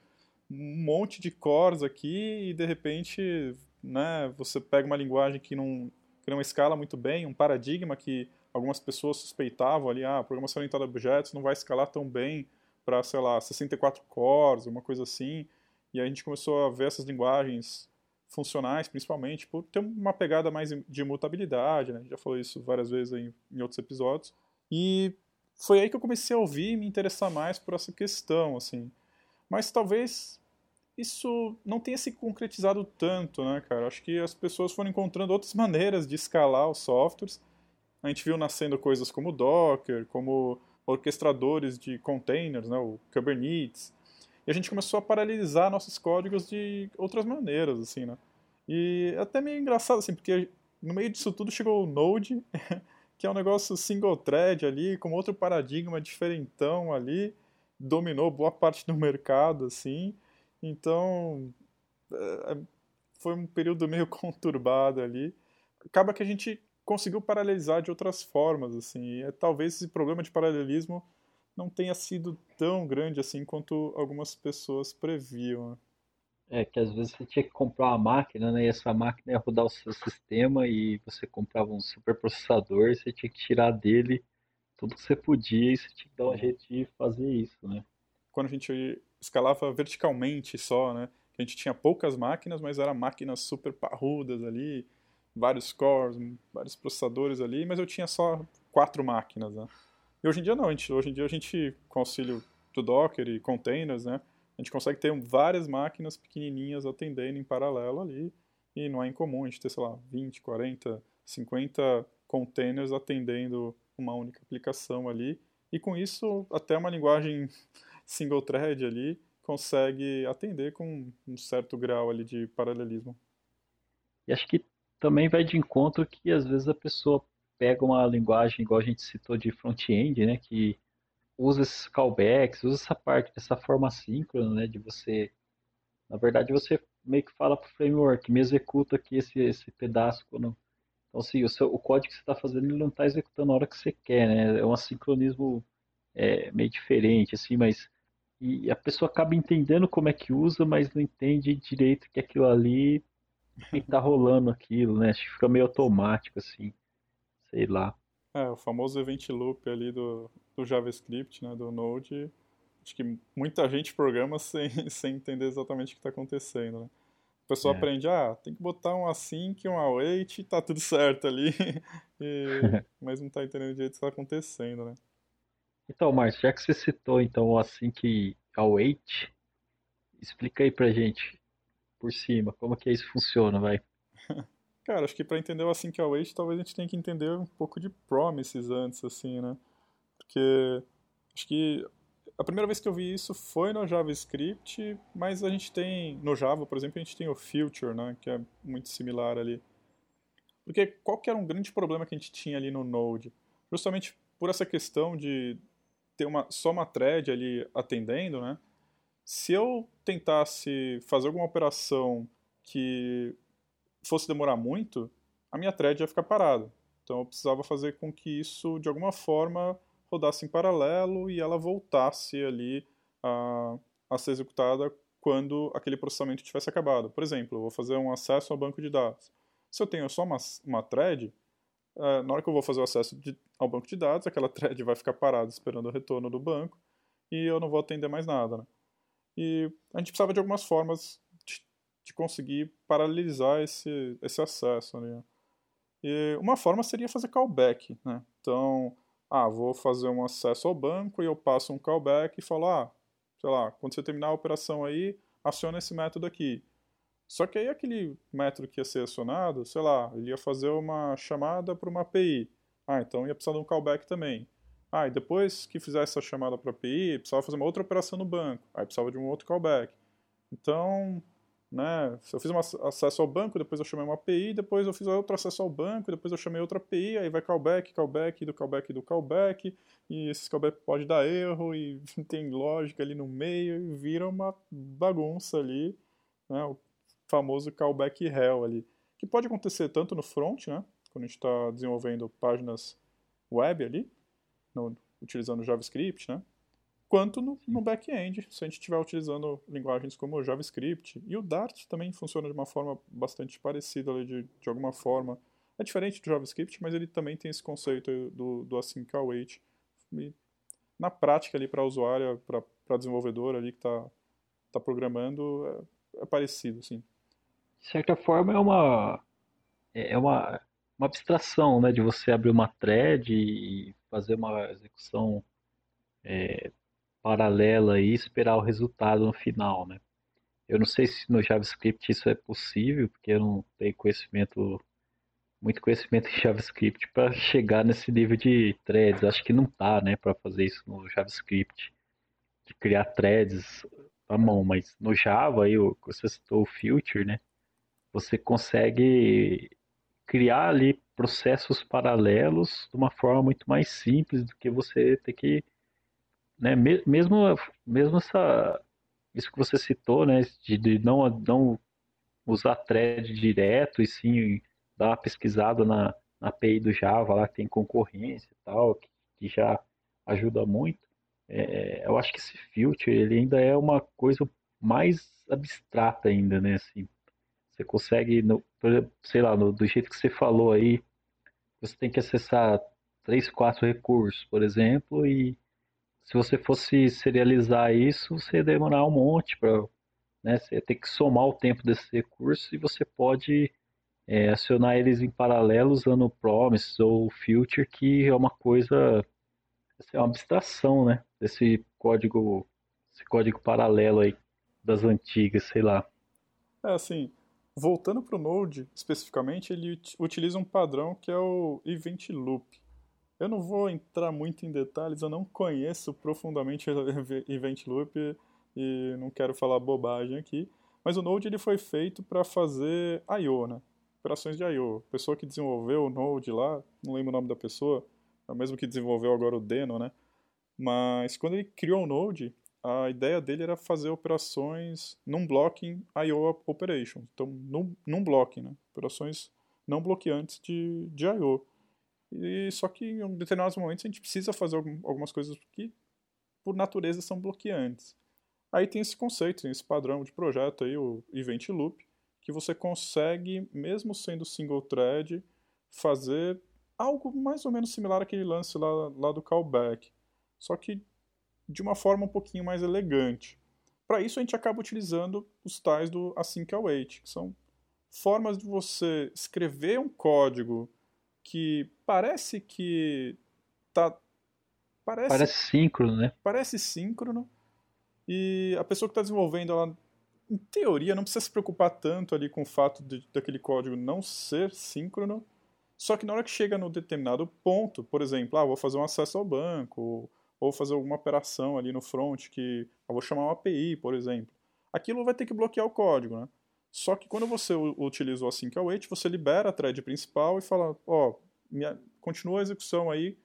Speaker 1: um monte de cores aqui e de repente, né, você pega uma linguagem que não, que não escala muito bem, um paradigma que algumas pessoas suspeitavam ali, ah, programação orientada a objetos não vai escalar tão bem para, sei lá, 64 cores, uma coisa assim. E a gente começou a ver essas linguagens funcionais, principalmente, por ter uma pegada mais de imutabilidade, né? A gente já falou isso várias vezes em, em outros episódios. E foi aí que eu comecei a ouvir e me interessar mais por essa questão, assim. Mas talvez isso não tenha se concretizado tanto, né, cara? Acho que as pessoas foram encontrando outras <laughs> maneiras de escalar os softwares a gente viu nascendo coisas como Docker, como orquestradores de containers, né, o Kubernetes, e a gente começou a paralelizar nossos códigos de outras maneiras, assim, né? E é até meio engraçado, assim, porque no meio disso tudo chegou o Node, <laughs> que é um negócio single thread ali, com outro paradigma diferentão ali, dominou boa parte do mercado, assim. Então, é, foi um período meio <laughs> conturbado ali. Acaba que a gente conseguiu paralelizar de outras formas, assim. E é, talvez esse problema de paralelismo não tenha sido tão grande assim quanto algumas pessoas previam.
Speaker 2: É, que às vezes você tinha que comprar uma máquina, né? E essa máquina ia rodar o seu sistema e você comprava um superprocessador e você tinha que tirar dele tudo que você podia e você tinha que dar um jeito de fazer isso, né?
Speaker 1: Quando a gente escalava verticalmente só, né? A gente tinha poucas máquinas, mas eram máquinas super parrudas ali, vários cores, vários processadores ali, mas eu tinha só quatro máquinas, né? E hoje em dia não, gente, hoje em dia a gente, com auxílio do Docker e containers, né, a gente consegue ter várias máquinas pequenininhas atendendo em paralelo ali, e não é incomum a gente ter, sei lá, 20, 40, 50 containers atendendo uma única aplicação ali, e com isso até uma linguagem <laughs> single thread ali consegue atender com um certo grau ali de paralelismo.
Speaker 2: E acho que também vai de encontro que às vezes a pessoa pega uma linguagem, igual a gente citou, de front-end, né, que usa esses callbacks, usa essa parte, essa forma síncrona, né, de você, na verdade, você meio que fala para o framework, me executa aqui esse, esse pedaço quando... Então, assim, o, seu, o código que você está fazendo, ele não está executando na hora que você quer, né, é um sincronismo é, meio diferente, assim, mas e a pessoa acaba entendendo como é que usa, mas não entende direito que aquilo ali que tá rolando aquilo, né? Acho que fica meio automático, assim. Sei lá.
Speaker 1: É, o famoso event loop ali do, do JavaScript, né? Do Node. Acho que muita gente programa <laughs> sem, sem entender exatamente o que está acontecendo, né? A pessoa é. aprende, ah, tem que botar um async, um await, e tá tudo <laughs> certo ali. e, <laughs> mas não tá entendendo direito o que está acontecendo, né?
Speaker 2: Então, Márcio, já que você citou então o async await, explica aí pra gente por cima como que isso funciona, vai. <laughs>
Speaker 1: Cara, acho que para entender o async await, talvez a gente tenha que entender um pouco de promises antes, assim, né? Porque acho que a primeira vez que eu vi isso foi no JavaScript, mas a gente tem, no Java, por exemplo, a gente tem o Future, né, que é muito similar ali. Porque qual que era um grande problema que a gente tinha ali no Node? Justamente por essa questão de ter uma, só uma thread ali atendendo, né? Se eu tentasse fazer alguma operação que fosse demorar muito, a minha thread ia ficar parada. Então eu precisava fazer com que isso, de alguma forma, rodasse em paralelo e ela voltasse ali a, a ser executada quando aquele processamento tivesse acabado. Por exemplo, eu vou fazer um acesso ao banco de dados. Se eu tenho só uma, uma thread, uh, na hora que eu vou fazer o acesso de, ao banco de dados, aquela <laughs> thread vai ficar parada esperando o retorno do banco e eu não vou atender mais nada. Né? E a gente precisava de algumas formas de, de conseguir paralelizar esse, esse acesso. Né? E uma forma seria fazer callback. Né? Então, ah, vou fazer um acesso ao banco e eu passo um callback e falo, ah, sei lá, quando você terminar a operação aí, aciona esse método aqui. Só que aí aquele método que ia ser acionado, sei lá, ele ia fazer uma chamada para uma API. Ah, então ia precisar de um callback também. Ah, e depois que fizer essa chamada para a API, precisava fazer uma outra operação no banco. Aí precisava de um outro callback. Então, né? Se eu fiz um acesso ao banco, depois eu chamei uma API, depois eu fiz outro acesso ao banco, depois eu chamei outra API, aí vai callback, callback, do callback, do callback, e esse callback pode dar erro, e <laughs> tem lógica ali no meio, e vira uma bagunça ali, né? o famoso callback hell ali, que pode acontecer tanto no front, né? quando a gente está desenvolvendo páginas web ali, no, utilizando JavaScript, né? quanto no, no back-end, se a gente estiver utilizando linguagens como JavaScript. E o Dart também funciona de uma forma bastante parecida, de, de alguma forma. É diferente do JavaScript, mas ele também tem esse conceito do, do async await. E na prática ali para usuário, para desenvolvedor ali que está tá programando, é, é parecido, assim.
Speaker 2: De certa forma é uma é uma, uma abstração, né, de você abrir uma thread e fazer uma execução é, paralela e esperar o resultado no final, né? Eu não sei se no JavaScript isso é possível, porque eu não tenho conhecimento, muito conhecimento em JavaScript para chegar nesse nível de threads. Acho que não tá, né, para fazer isso no JavaScript, de criar threads à mão, mas no Java, aí você citou o Future, né? Você consegue criar ali processos paralelos de uma forma muito mais simples do que você ter que né, mesmo, mesmo essa, isso que você citou, né, de, de não, não usar thread direto e sim dar uma pesquisada na, na API do Java, lá que tem concorrência e tal, que, que já ajuda muito. É, eu acho que esse filter ele ainda é uma coisa mais abstrata ainda, né? Assim, você consegue, no, sei lá, no, do jeito que você falou aí, você tem que acessar três, quatro recursos, por exemplo, e se você fosse serializar isso, você ia demorar um monte para. Né, você ia ter que somar o tempo desses recursos e você pode é, acionar eles em paralelo usando o Promise ou o Future, que é uma coisa. É uma abstração, né? Desse código, esse código paralelo aí das antigas, sei lá.
Speaker 1: É assim, voltando para o Node especificamente, ele utiliza um padrão que é o Event Loop. Eu não vou entrar muito em detalhes, eu não conheço profundamente o <laughs> Event Loop e não quero falar bobagem aqui, mas o Node ele foi feito para fazer I.O., né? operações de I.O. A pessoa que desenvolveu o Node lá, não lembro o nome da pessoa, é o mesmo que desenvolveu agora o Deno, né? Mas quando ele criou o Node, a ideia dele era fazer operações num blocking I.O. operations, então num, num blocking, né? Operações não bloqueantes de, de I.O. E só que em determinados momentos a gente precisa fazer algumas coisas que, por natureza, são bloqueantes. Aí tem esse conceito, tem esse padrão de projeto aí, o Event Loop, que você consegue, mesmo sendo single thread, fazer algo mais ou menos similar àquele lance lá, lá do callback, só que de uma forma um pouquinho mais elegante. Para isso a gente acaba utilizando os tais do async await, que são formas de você escrever um código que parece que tá
Speaker 2: parece, parece síncrono, né?
Speaker 1: Parece síncrono. E a pessoa que está desenvolvendo, ela, em teoria, não precisa se preocupar tanto ali com o fato de, daquele código não ser síncrono. Só que na hora que chega no determinado ponto, por exemplo, ah, vou fazer um acesso ao banco, ou fazer alguma operação ali no front que eu vou chamar uma API, por exemplo. Aquilo vai ter que bloquear o código, né? Só que quando você utiliza o async await, você libera a thread principal e fala, ó, oh, continua a execução aí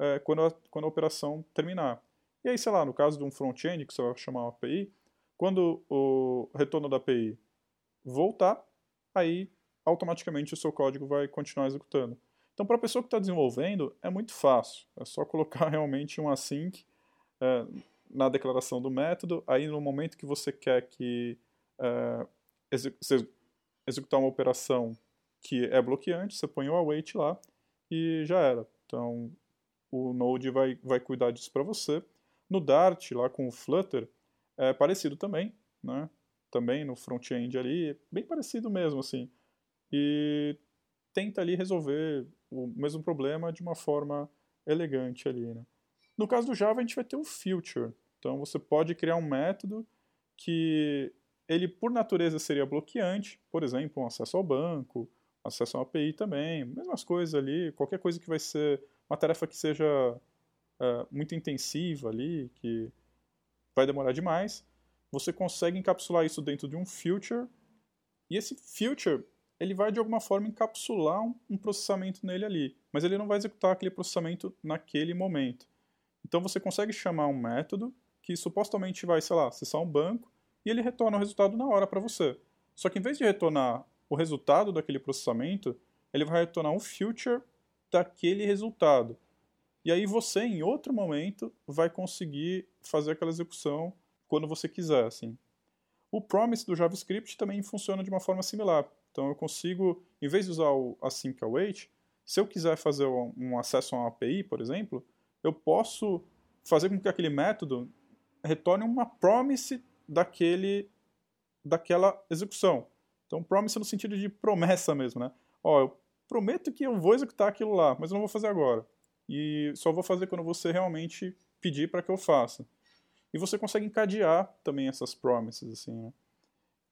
Speaker 1: é, quando, a, quando a operação terminar. E aí, sei lá, no caso de um front-end, que você vai chamar uma API, quando o retorno da API voltar, aí automaticamente o seu código vai continuar executando. Então, para a pessoa que está desenvolvendo, é muito fácil. É só colocar <laughs> realmente um async é, na declaração do método. Aí, no momento que você quer que é, executar uma operação que é bloqueante, você põe o await lá e já era. Então, o Node vai, vai cuidar disso para você. No Dart, lá com o Flutter, é parecido também, né? Também no front-end ali, bem parecido mesmo, assim. E tenta ali resolver o mesmo problema de uma forma elegante ali, né? No caso do Java, a gente vai ter o future. Então, você pode criar um método que ele, por natureza, seria bloqueante, por exemplo, um acesso ao banco, acesso a uma API também, mesmas coisas ali, qualquer coisa que vai ser uma tarefa que seja uh, muito intensiva ali, que vai demorar demais, você consegue encapsular isso dentro de um future, e esse future, ele vai de alguma forma encapsular um, um processamento nele ali, mas ele não vai executar aquele processamento naquele momento. Então você consegue chamar um método que supostamente vai, sei lá, acessar um banco, e ele retorna o resultado na hora para você. Só que em vez de retornar o resultado daquele processamento, ele vai retornar um future daquele resultado. E aí você, em outro momento, vai conseguir fazer aquela execução quando você quiser, assim. O promise do JavaScript também funciona de uma forma similar. Então eu consigo, em vez de usar o async await, se eu quiser fazer um acesso a uma API, por exemplo, eu posso fazer com que aquele método retorne uma promise daquele, daquela execução. Então, promise no sentido de promessa mesmo, né? Ó, eu prometo que eu vou executar aquilo lá, mas eu não vou fazer agora. E só vou fazer quando você realmente pedir para que eu faça. E você consegue encadear também essas promises, assim, né?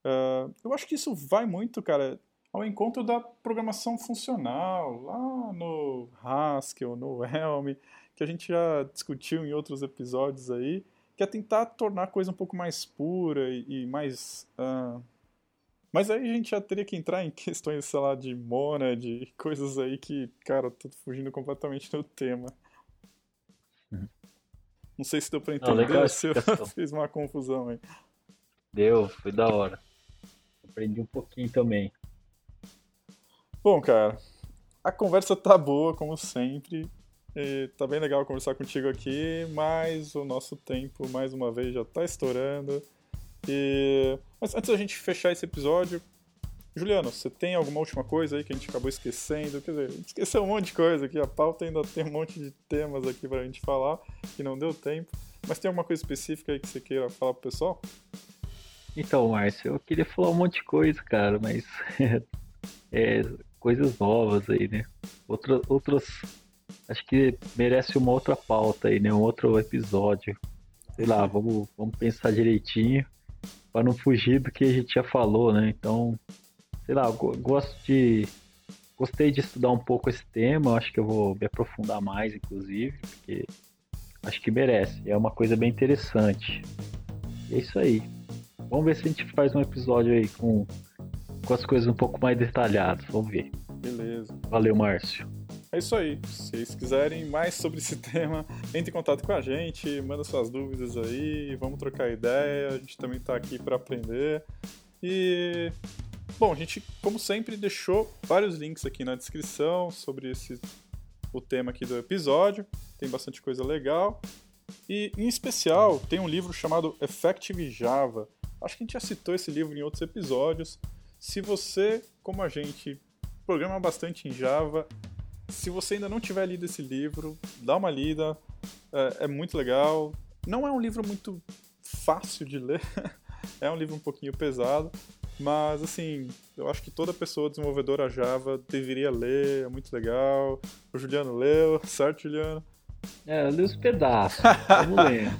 Speaker 1: Uh, eu acho que isso vai muito, cara, ao encontro da programação funcional, lá no Haskell, no Helm, que a gente já discutiu em outros episódios aí, que é tentar tornar a coisa um pouco mais pura e, e mais. Uh... Mas aí a gente já teria que entrar em <laughs> questões, sei lá, de Mona, de coisas aí que, cara, tô fugindo completamente do tema. Uhum. Não sei se deu pra entender, Não, legal se <laughs> eu fiz uma confusão aí.
Speaker 2: Deu, foi da hora. Aprendi um pouquinho também.
Speaker 1: Bom, cara, a conversa tá boa, como sempre. E tá bem legal conversar contigo aqui, mas o nosso tempo, mais uma vez, já tá estourando. E... Mas antes da gente fechar esse episódio, Juliano, você tem alguma última coisa aí que a gente acabou esquecendo? Quer dizer, a gente esqueceu um monte de coisa aqui, a pauta ainda tem um monte de temas aqui pra gente falar, que não deu tempo. Mas tem alguma coisa específica aí que você queira falar pro pessoal?
Speaker 2: Então, Márcio, eu queria falar um monte de coisa, cara, mas <laughs> é, coisas novas aí, né? Outra, outras acho que merece uma outra pauta aí, né? Um outro episódio. Sei lá, vamos, vamos pensar direitinho para não fugir do que a gente já falou, né? Então, sei lá, gosto de. Gostei de estudar um pouco esse tema, acho que eu vou me aprofundar mais, inclusive, porque acho que merece. É uma coisa bem interessante. é isso aí. Vamos ver se a gente faz um episódio aí com, com as coisas um pouco mais detalhadas. Vamos ver.
Speaker 1: Beleza.
Speaker 2: Valeu, Márcio.
Speaker 1: É isso aí. Se vocês quiserem mais sobre esse <laughs> tema, entre em contato com a gente, manda suas dúvidas aí, vamos trocar ideia. A gente também está aqui para aprender. E bom, a gente, como sempre, deixou vários links aqui na descrição sobre esse o tema aqui do episódio. Tem bastante coisa legal. E em especial, tem um livro chamado Effective Java. Acho que a gente já citou esse livro em outros episódios. Se você, como a gente, programa bastante em Java, se você ainda não tiver lido esse livro, dá uma lida, é, é muito legal. Não é um livro muito fácil de ler, <laughs> é um livro um pouquinho pesado, mas assim, eu acho que toda pessoa desenvolvedora Java deveria ler, é muito legal. O Juliano leu, <laughs> certo, Juliano?
Speaker 2: É, eu li os pedaços. Vamos <laughs> ler.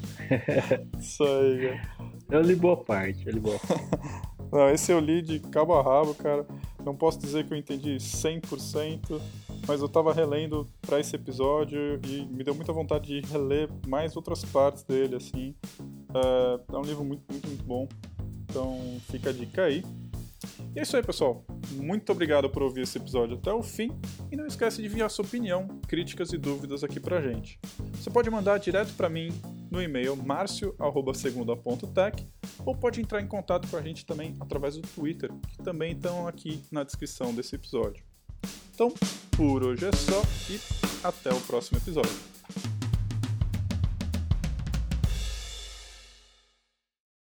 Speaker 1: Isso aí, cara.
Speaker 2: Eu li boa parte, eu li boa parte. <laughs>
Speaker 1: Não, esse eu li de cabo a rabo, cara. Não posso dizer que eu entendi 100%, mas eu tava relendo para esse episódio e me deu muita vontade de reler mais outras partes dele, assim. É, é um livro muito, muito, muito bom. Então fica a dica aí. E é isso aí, pessoal. Muito obrigado por ouvir esse episódio até o fim. E não esquece de enviar sua opinião, críticas e dúvidas aqui pra gente. Você pode mandar direto para mim no e-mail marcio.segunda.tech ou pode entrar em contato com a gente também através do Twitter, que também estão aqui na descrição desse episódio. Então, por hoje é só e até o próximo episódio.